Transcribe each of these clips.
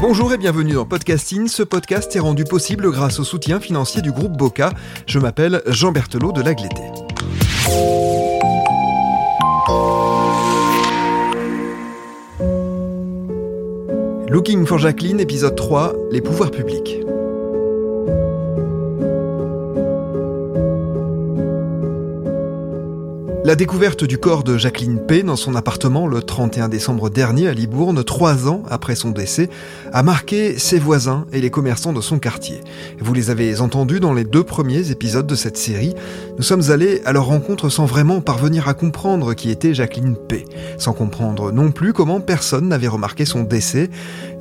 Bonjour et bienvenue dans Podcasting. Ce podcast est rendu possible grâce au soutien financier du groupe Boca. Je m'appelle Jean Berthelot de Lagleté. Looking for Jacqueline, épisode 3, les pouvoirs publics. La découverte du corps de Jacqueline P. dans son appartement le 31 décembre dernier à Libourne, trois ans après son décès, a marqué ses voisins et les commerçants de son quartier. Vous les avez entendus dans les deux premiers épisodes de cette série. Nous sommes allés à leur rencontre sans vraiment parvenir à comprendre qui était Jacqueline P. Sans comprendre non plus comment personne n'avait remarqué son décès.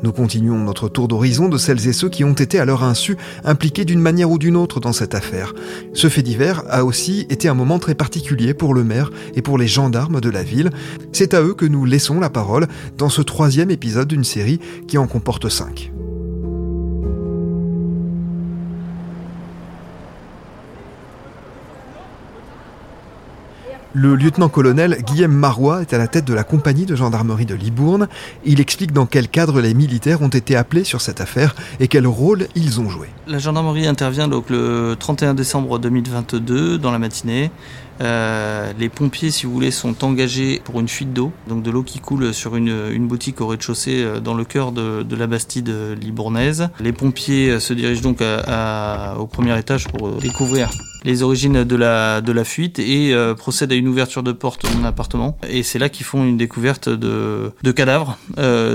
Nous continuons notre tour d'horizon de celles et ceux qui ont été à leur insu impliqués d'une manière ou d'une autre dans cette affaire. Ce fait divers a aussi été un moment très particulier pour le maire et pour les gendarmes de la ville. C'est à eux que nous laissons la parole dans ce troisième épisode d'une série qui en comporte cinq. Le lieutenant-colonel Guillaume Marois est à la tête de la compagnie de gendarmerie de Libourne. Il explique dans quel cadre les militaires ont été appelés sur cette affaire et quel rôle ils ont joué. La gendarmerie intervient donc le 31 décembre 2022 dans la matinée. Euh, les pompiers, si vous voulez, sont engagés pour une fuite d'eau, donc de l'eau qui coule sur une, boutique au rez-de-chaussée euh, dans le cœur de, la Bastide libournaise. Les pompiers euh, se dirigent donc au premier étage pour découvrir les origines de la, de la fuite et procèdent à une ouverture de porte de mon appartement. Et c'est là qu'ils font une découverte de, de cadavres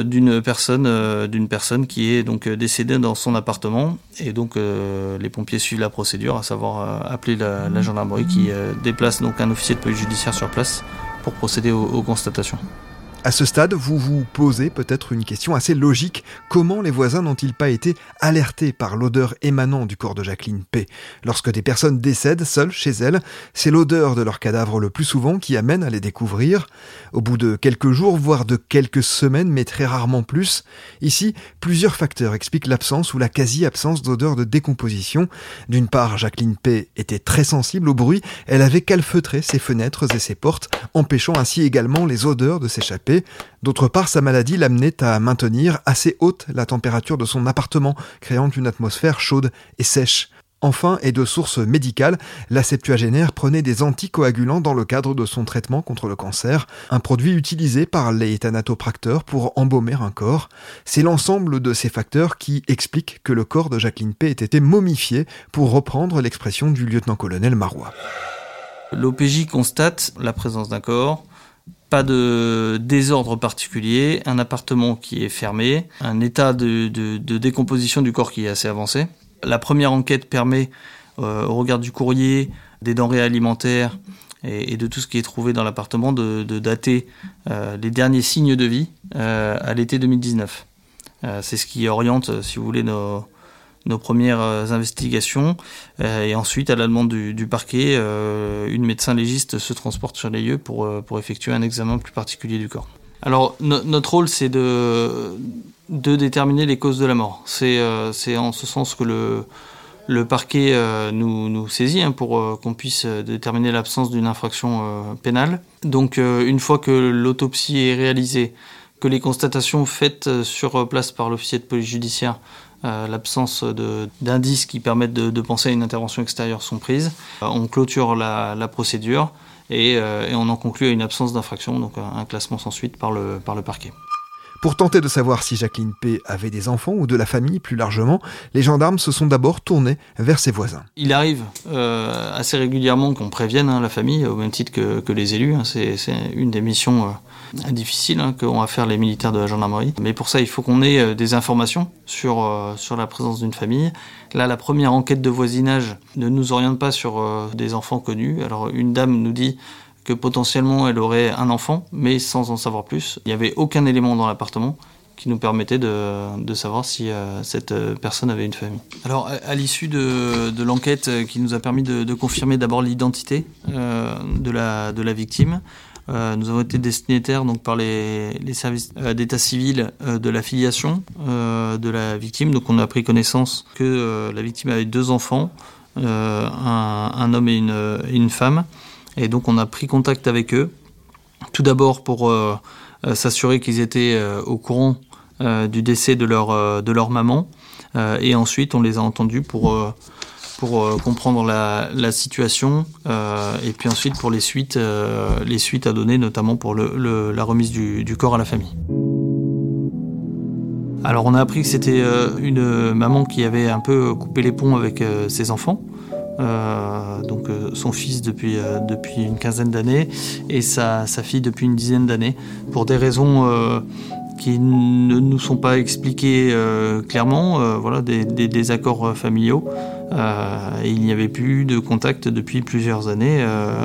d'une personne, d'une personne qui est donc décédée dans son appartement. Et donc les pompiers suivent la procédure, à savoir appeler la, la gendarmerie qui déplace donc un officier de police judiciaire sur place pour procéder aux constatations. À ce stade, vous vous posez peut-être une question assez logique. Comment les voisins n'ont-ils pas été alertés par l'odeur émanant du corps de Jacqueline P? Lorsque des personnes décèdent seules chez elles, c'est l'odeur de leur cadavre le plus souvent qui amène à les découvrir. Au bout de quelques jours, voire de quelques semaines, mais très rarement plus, ici, plusieurs facteurs expliquent l'absence ou la quasi-absence d'odeur de décomposition. D'une part, Jacqueline P était très sensible au bruit, elle avait calfeutré ses fenêtres et ses portes, empêchant ainsi également les odeurs de s'échapper D'autre part, sa maladie l'amenait à maintenir assez haute la température de son appartement, créant une atmosphère chaude et sèche. Enfin, et de source médicale, la septuagénaire prenait des anticoagulants dans le cadre de son traitement contre le cancer, un produit utilisé par les thanatopracteurs pour embaumer un corps. C'est l'ensemble de ces facteurs qui expliquent que le corps de Jacqueline P. ait été momifié, pour reprendre l'expression du lieutenant-colonel Marois. L'OPJ constate la présence d'un corps, pas de désordre particulier, un appartement qui est fermé, un état de, décomposition du corps qui est assez avancé. La première enquête permet, euh, au regard du courrier, des denrées alimentaires et, de tout ce qui est trouvé dans l'appartement, de, dater euh, les derniers signes de vie euh, à l'été 2019. C'est ce qui oriente, si vous voulez, nos, nos premières euh, investigations. Euh, et ensuite, à la demande du, parquet, euh, une médecin légiste se transporte sur les lieux pour, pour effectuer un examen plus particulier du corps. Alors, notre rôle, c'est de, de déterminer les causes de la mort. C'est en ce sens que le, le parquet nous, nous saisit hein, pour qu'on puisse déterminer l'absence d'une infraction pénale. Donc, une fois que l'autopsie est réalisée, que les constatations faites sur place par l'officier de police judiciaire euh, l'absence d'indices qui permettent de, penser à une intervention extérieure sont prises. Euh, on clôture la, procédure euh, et, on en conclut à une absence d'infraction, donc un classement sans suite par le, par le parquet. Pour tenter de savoir si Jacqueline P. avait des enfants ou de la famille plus largement, les gendarmes se sont d'abord tournés vers ses voisins. Il arrive euh, assez régulièrement qu'on prévienne hein, la famille, au même titre que, les élus. Hein. C'est une des missions euh, difficiles hein, qu'ont à faire les militaires de la gendarmerie. Mais pour ça, il faut qu'on ait euh, des informations sur, sur la présence d'une famille. Là, la première enquête de voisinage ne nous oriente pas sur des enfants connus. Alors, une dame nous dit que potentiellement elle aurait un enfant, mais sans en savoir plus. Il n'y avait aucun élément dans l'appartement qui nous permettait de, de savoir si euh, cette euh, personne avait une famille. Alors, à, l'issue de, de l'enquête euh, qui nous a permis de, confirmer d'abord l'identité de, la, de la victime, nous avons été destinataires donc par les, les services d'état civil de la filiation de la victime. Donc, on a pris connaissance que la victime avait deux enfants, un, un, homme et une, une femme. Et donc on a pris contact avec eux, tout d'abord pour euh, euh, s'assurer qu'ils étaient euh, au courant du décès de leur, de leur maman, et ensuite on les a entendus pour, pour comprendre la, la situation, et puis ensuite pour les suites, les suites à donner, notamment pour le, la remise du, du corps à la famille. Alors on a appris que c'était une maman qui avait un peu coupé les ponts avec ses enfants, euh, donc euh, son fils depuis, euh, depuis une quinzaine d'années et sa, fille depuis une dizaine d'années, pour des raisons qui ne nous sont pas expliquées clairement, voilà, des, des désaccords familiaux. il n'y avait plus de contact depuis plusieurs années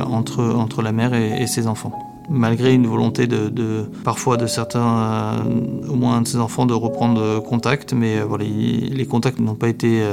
entre, entre la mère et, ses enfants malgré une volonté de, parfois de certains, au moins de ses enfants, de reprendre contact, mais les contacts n'ont pas été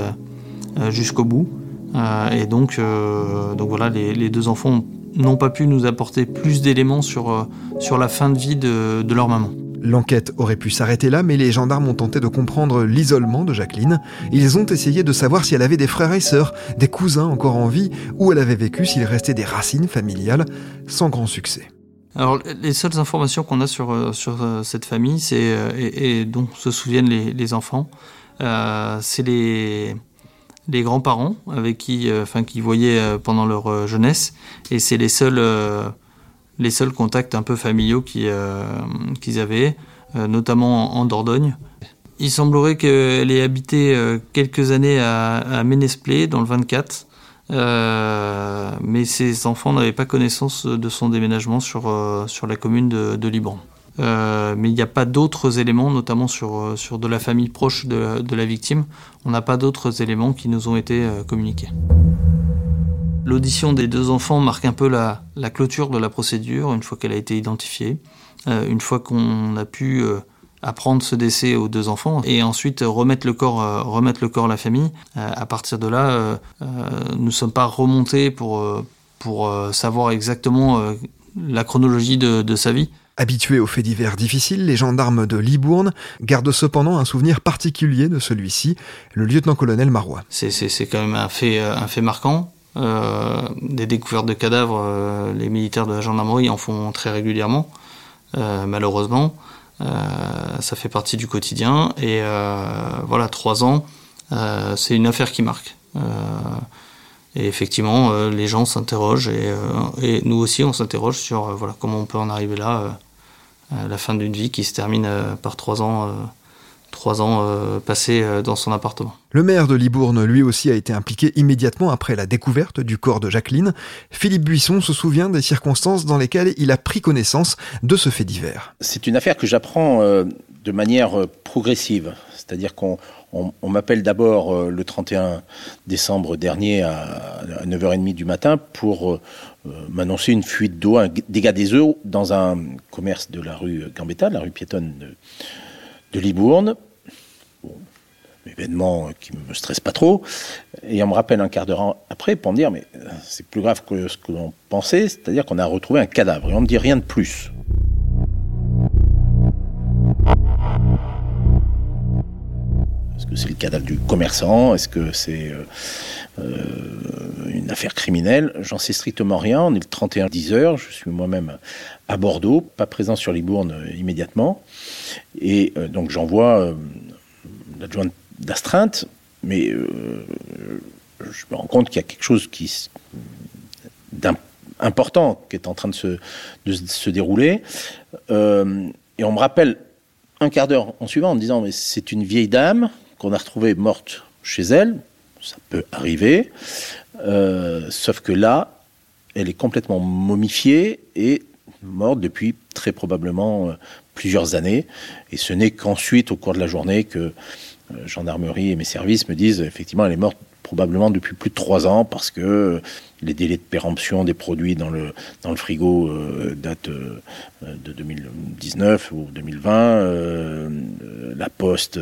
jusqu'au bout. Euh, et donc, euh, donc voilà, les, deux enfants n'ont pas pu nous apporter plus d'éléments sur, euh, sur la fin de vie de, de leur maman. L'enquête aurait pu s'arrêter là, mais les gendarmes ont tenté de comprendre l'isolement de Jacqueline. Ils ont essayé de savoir si elle avait des frères et sœurs, des cousins encore en vie, où elle avait vécu, s'il restait des racines familiales, sans grand succès. Alors, les seules informations qu'on a sur, sur cette famille, c'est, et, dont se souviennent les, les enfants, c'est les, les grands-parents avec qui, euh, enfin, qui voyaient euh, pendant leur euh, jeunesse, et c'est les seuls, les seuls contacts un peu familiaux qu'ils avaient, notamment en, Dordogne. Il semblerait qu'elle ait habité quelques années à, à Ménesplé, dans le 24, mais ses enfants n'avaient pas connaissance de son déménagement sur, sur la commune de, de Liban. Euh, mais il n'y a pas d'autres éléments, notamment sur, euh, sur de la famille proche de, la victime. On n'a pas d'autres éléments qui nous ont été euh, communiqués. L'audition des deux enfants marque un peu la, la clôture de la procédure, une fois qu'elle a été identifiée, une fois qu'on a pu apprendre ce décès aux deux enfants et ensuite remettre le corps, remettre le corps à la famille. à partir de là, nous ne sommes pas remontés pour, pour savoir exactement la chronologie de, de sa vie. Habitués aux faits divers difficiles, les gendarmes de Libourne gardent cependant un souvenir particulier de celui-ci, le lieutenant-colonel Marois. C'est quand même un fait, euh, marquant. Euh, des découvertes de cadavres, euh, les militaires de la gendarmerie en font très régulièrement, malheureusement. ça fait partie du quotidien. Et voilà, trois ans, c'est une affaire qui marque. et effectivement, les gens s'interrogent et, nous aussi, on s'interroge sur comment on peut en arriver là la fin d'une vie qui se termine euh, par trois ans euh, trois ans passés dans son appartement. Le maire de Libourne, lui aussi, a été impliqué immédiatement après la découverte du corps de Jacqueline. Philippe Buisson se souvient des circonstances dans lesquelles il a pris connaissance de ce fait divers. C'est une affaire que j'apprends de manière progressive. C'est-à-dire qu'on m'appelle d'abord le 31 décembre dernier à 9h30 du matin pour euh, m'annoncer une fuite d'eau, un dégât des eaux dans un commerce de la rue Gambetta, la rue piétonne de, Libourne. événement qui me stresse pas trop. Et on me rappelle un quart d'heure après pour me dire, mais euh, c'est plus grave que ce que l'on pensait, c'est-à-dire qu'on a retrouvé un cadavre. Et on me dit rien de plus. Est-ce que c'est le cadavre du commerçant? Est-ce que c'est euh, euh, une affaire criminelle? J'en sais strictement rien. On est le 31 10 heures. Je suis moi-même à Bordeaux, pas présent sur Libourne euh, immédiatement. Et donc j'envoie l'adjointe d'astreinte, mais je me rends compte qu'il y a quelque chose qui d'important qui est en train de se, de se dérouler. et on me rappelle un quart d'heure en suivant en me disant mais c'est une vieille dame qu'on a retrouvée morte chez elle, ça peut arriver, euh, sauf que là, elle est complètement momifiée et morte depuis très probablement euh, plusieurs années. Et ce n'est qu'ensuite, au cours de la journée, que euh, gendarmerie et mes services me disent effectivement elle est morte probablement depuis plus de trois ans parce que les délais de péremption des produits dans le, frigo datent de 2019 ou 2020. Euh, la poste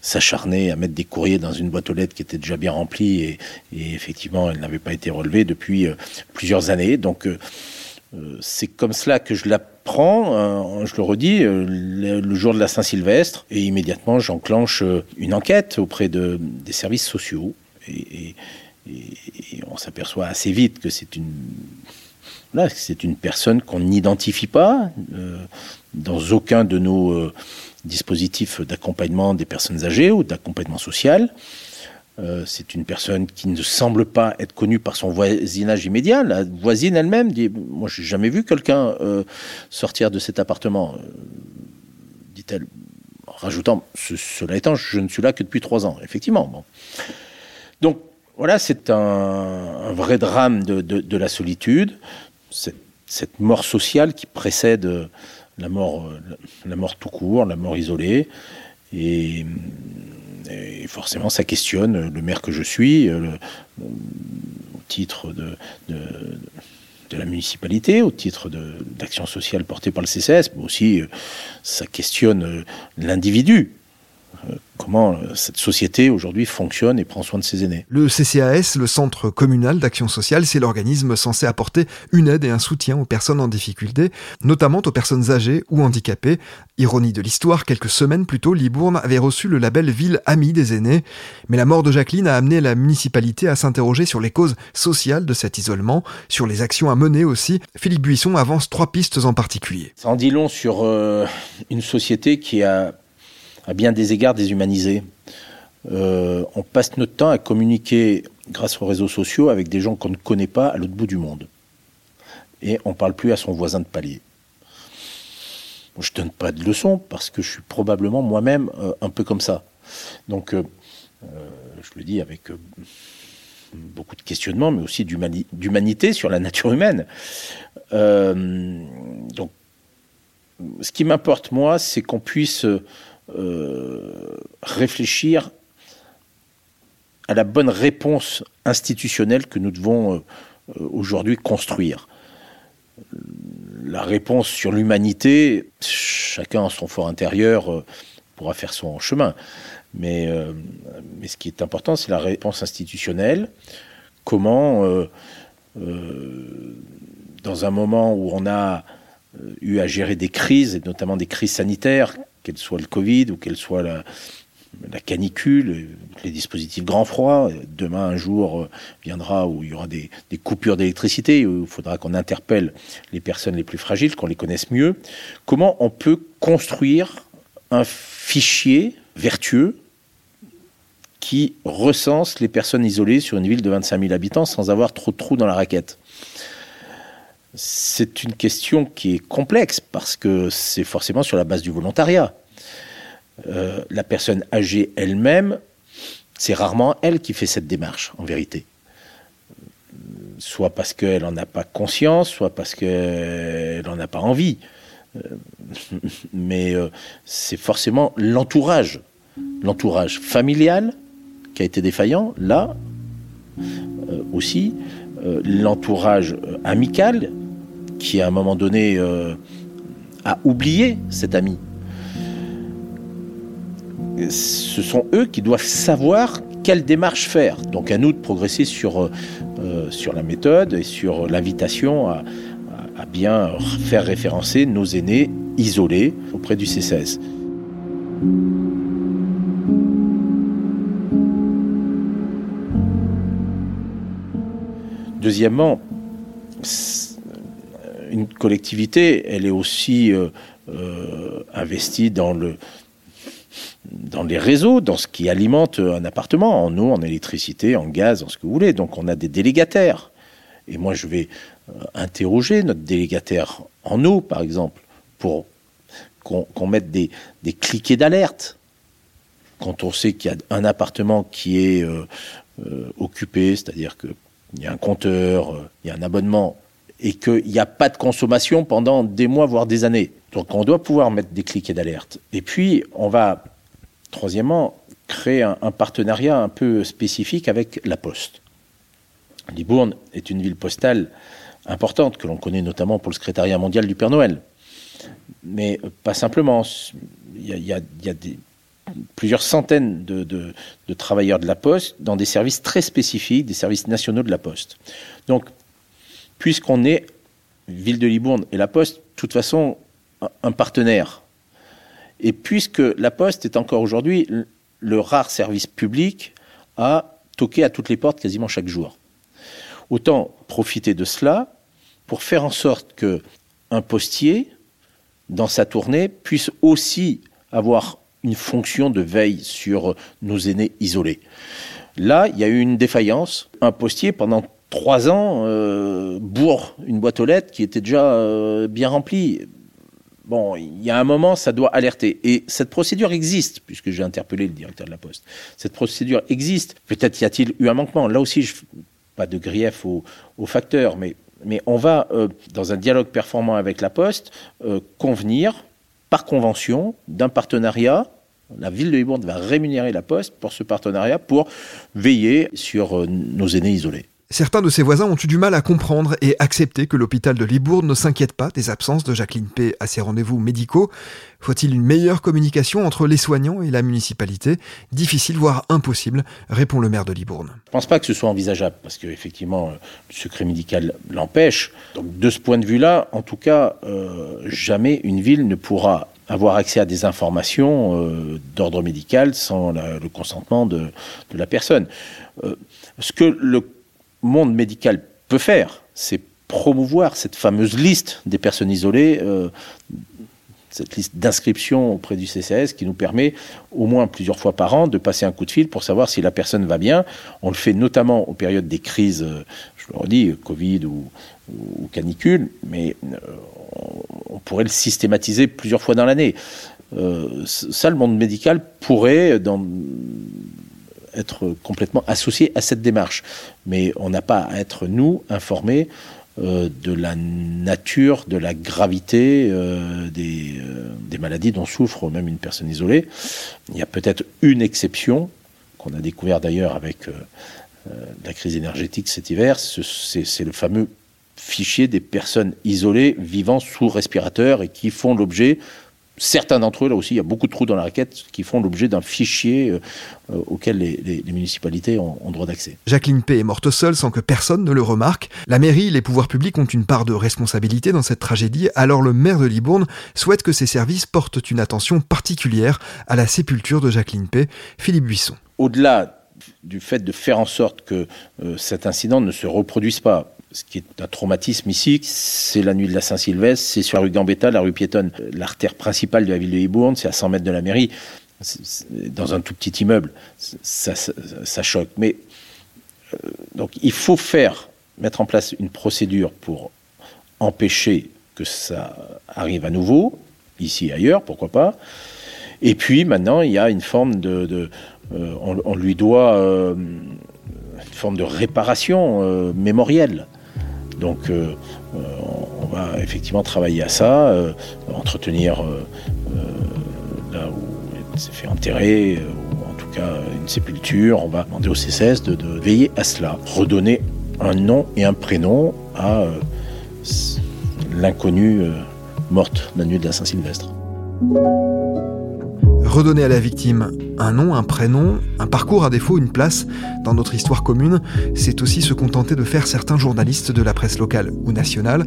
s'acharnait à mettre des courriers dans une boîte aux lettres qui était déjà bien remplie et, effectivement elle n'avait pas été relevée depuis plusieurs années. Donc c'est comme cela que je l'apprends, je le redis, le jour de la Saint-Sylvestre, et immédiatement j'enclenche une enquête auprès de, des services sociaux et, on s'aperçoit assez vite que c'est une, c'est une personne qu'on n'identifie pas euh, dans aucun de nos euh, dispositifs d'accompagnement des personnes âgées ou d'accompagnement social. Euh, c'est une personne qui ne semble pas être connue par son voisinage immédiat. La voisine elle-même dit Moi, j'ai jamais vu quelqu'un sortir de cet appartement, dit-elle, rajoutant Cela étant, je ne suis là que depuis trois ans. Effectivement. Donc voilà, c'est un, vrai drame de, la solitude, cette, mort sociale qui précède la mort, la mort tout court, la mort isolée. Et, forcément, ça questionne le maire que je suis, au titre de, de, la municipalité, au titre d'action sociale portée par le CCS, mais aussi ça questionne l'individu euh, comment euh, cette société aujourd'hui fonctionne et prend soin de ses aînés. Le CCAS, le Centre communal d'action sociale, c'est l'organisme censé apporter une aide et un soutien aux personnes en difficulté, notamment aux personnes âgées ou handicapées. Ironie de l'histoire, quelques semaines plus tôt, Libourne avait reçu le label Ville amie des aînés. Mais la mort de Jacqueline a amené la municipalité à s'interroger sur les causes sociales de cet isolement, sur les actions à mener aussi. Philippe Buisson avance trois pistes en particulier. Ça en dit long sur euh, une société qui a à bien des égards déshumanisé. Euh, on passe notre temps à communiquer grâce aux réseaux sociaux avec des gens qu'on ne connaît pas à l'autre bout du monde. Et on ne parle plus à son voisin de palier. Je ne donne pas de leçons parce que je suis probablement moi-même euh, un peu comme ça. Donc, euh, je le dis avec beaucoup de questionnements, mais aussi d'humanité sur la nature humaine. donc, ce qui m'importe, moi, c'est qu'on puisse euh, réfléchir à la bonne réponse institutionnelle que nous devons euh, aujourd'hui construire. La réponse sur l'humanité, chacun en son fort intérieur euh, pourra faire son chemin. Mais ce qui est important, c'est la réponse institutionnelle. Comment, dans un moment où on a eu à gérer des crises, et notamment des crises sanitaires, qu'elle soit le Covid ou qu'elle soit la, canicule, les dispositifs grand froid. Demain, un jour euh, viendra où il y aura des, coupures d'électricité, où il faudra qu'on interpelle les personnes les plus fragiles, qu'on les connaisse mieux. Comment on peut construire un fichier vertueux qui recense les personnes isolées sur une ville de 25 000 habitants sans avoir trop de trous dans la raquette? C'est une question qui est complexe parce que c'est forcément sur la base du volontariat. Euh, la personne âgée elle-même, c'est rarement elle qui fait cette démarche, en vérité. Soit parce qu'elle n'en a pas conscience, soit parce qu'elle n'en a pas envie. Euh, mais euh, c'est forcément l'entourage, l'entourage familial qui a été défaillant, là aussi, l'entourage amical qui à un moment donné euh, a oublié cet ami. Ce sont eux qui doivent savoir quelle démarche faire. Donc à nous de progresser sur, euh, sur la méthode et sur l'invitation à, à, bien faire référencer nos aînés isolés auprès du CCS. Deuxièmement, une collectivité, elle est aussi euh, euh, investie dans le dans les réseaux, dans ce qui alimente un appartement, en eau, en électricité, en gaz, en ce que vous voulez. Donc on a des délégataires. Et moi, je vais euh, interroger notre délégataire en eau, par exemple, pour qu'on mette des, des cliquets d'alerte. Quand on sait qu'il y a un appartement qui est occupé, c'est-à-dire qu'il y a un compteur, il y a un abonnement, et qu'il n'y a pas de consommation pendant des mois, voire des années. Donc on doit pouvoir mettre des cliquets d'alerte. Et puis, on va, troisièmement, créer un, partenariat un peu spécifique avec la Poste. Libourne est une ville postale importante que l'on connaît notamment pour le secrétariat mondial du Père Noël. Mais pas simplement. Il y a, plusieurs centaines de, de, travailleurs de la Poste dans des services très spécifiques, des services nationaux de la Poste. Donc, puisqu'on est Ville de Libourne et la Poste, de toute façon, un partenaire. Et puisque la Poste est encore aujourd'hui le rare service public à toquer à toutes les portes quasiment chaque jour. Autant profiter de cela pour faire en sorte que un postier, dans sa tournée, puisse aussi avoir une fonction de veille sur nos aînés isolés. Là, il y a eu une défaillance. Un postier, pendant trois ans, euh, une boîte aux lettres qui était déjà euh, bien remplie. Bon, il y a un moment, ça doit alerter. Et cette procédure existe, puisque j'ai interpellé le directeur de la Poste. Cette procédure existe. Peut-être y a-t-il eu un manquement. Là aussi, je, pas de grief aux, aux facteurs, mais, on va, euh, dans un dialogue performant avec la Poste, euh, convenir, par convention, d'un partenariat. La ville de Libourne va rémunérer la Poste pour ce partenariat pour veiller sur nos aînés isolés. Certains de ses voisins ont eu du mal à comprendre et accepter que l'hôpital de Libourne ne s'inquiète pas des absences de Jacqueline P. à ses rendez-vous médicaux. Faut-il une meilleure communication entre les soignants et la municipalité? Difficile, voire impossible, répond le maire de Libourne. Je ne pense pas que ce soit envisageable, parce qu'effectivement, le secret médical l'empêche. De ce point de vue-là, en tout cas, euh, jamais une ville ne pourra avoir accès à des informations euh, d'ordre médical sans le consentement de, la personne. Euh, ce que le monde médical peut faire, c'est promouvoir cette fameuse liste des personnes isolées, euh, cette liste d'inscription auprès du CCS qui nous permet au moins plusieurs fois par an de passer un coup de fil pour savoir si la personne va bien. On le fait notamment aux périodes des crises, euh, je le redis, Covid ou, canicule, mais euh, on pourrait le systématiser plusieurs fois dans l'année. Ça, le monde médical pourrait, dans être complètement associé à cette démarche. Mais on n'a pas à être, nous, informés euh, de la nature, de la gravité euh, des, euh, des, maladies dont souffre même une personne isolée. Il y a peut-être une exception qu'on a découvert d'ailleurs avec la crise énergétique cet hiver, c'est le fameux fichier des personnes isolées vivant sous respirateur et qui font l'objet certains d'entre eux, là aussi, il y a beaucoup de trous dans la raquette qui font l'objet d'un fichier euh, auquel les, les, les, municipalités ont, ont droit d'accès. Jacqueline P. est morte seule sans que personne ne le remarque. La mairie et les pouvoirs publics ont une part de responsabilité dans cette tragédie, alors le maire de Libourne souhaite que ses services portent une attention particulière à la sépulture de Jacqueline P. Philippe Buisson. Au-delà du fait de faire en sorte que euh, cet incident ne se reproduise pas, ce qui est un traumatisme ici, c'est la nuit de la Saint-Sylvestre, c'est sur la rue Gambetta, la rue piétonne, l'artère principale de la ville de Libourne, c'est à 100 mètres de la mairie, dans un tout petit immeuble, ça, choque. Mais euh, donc il faut faire, mettre en place une procédure pour empêcher que ça arrive à nouveau, ici et ailleurs, pourquoi pas. Et puis maintenant, il y a une forme de, euh, on, lui doit euh, une forme de réparation mémorielle. Donc euh, on va effectivement travailler à ça, euh, entretenir là où il s'est fait enterrer, ou en tout cas une sépulture. On va demander au CCS de, de veiller à cela, redonner un nom et un prénom à l'inconnue morte la nuit de la Saint-Sylvestre. Redonner à la victime un nom, un prénom, un parcours à défaut, une place dans notre histoire commune, c'est aussi se contenter de faire certains journalistes de la presse locale ou nationale.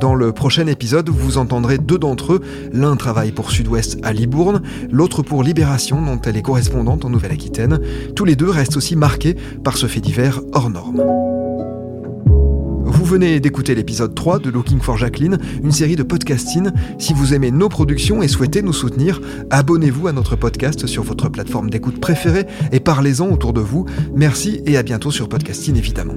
Dans le prochain épisode, vous entendrez deux d'entre eux. L'un travaille pour Sud-Ouest à Libourne, l'autre pour Libération, dont elle est correspondante en Nouvelle-Aquitaine. Tous les deux restent aussi marqués par ce fait divers hors norme. Vous venez d'écouter l'épisode 3 de Looking for Jacqueline, une série de podcasting. Si vous aimez nos productions et souhaitez nous soutenir, abonnez-vous à notre podcast sur votre plateforme d'écoute préférée et parlez-en autour de vous. Merci et à bientôt sur Podcasting évidemment.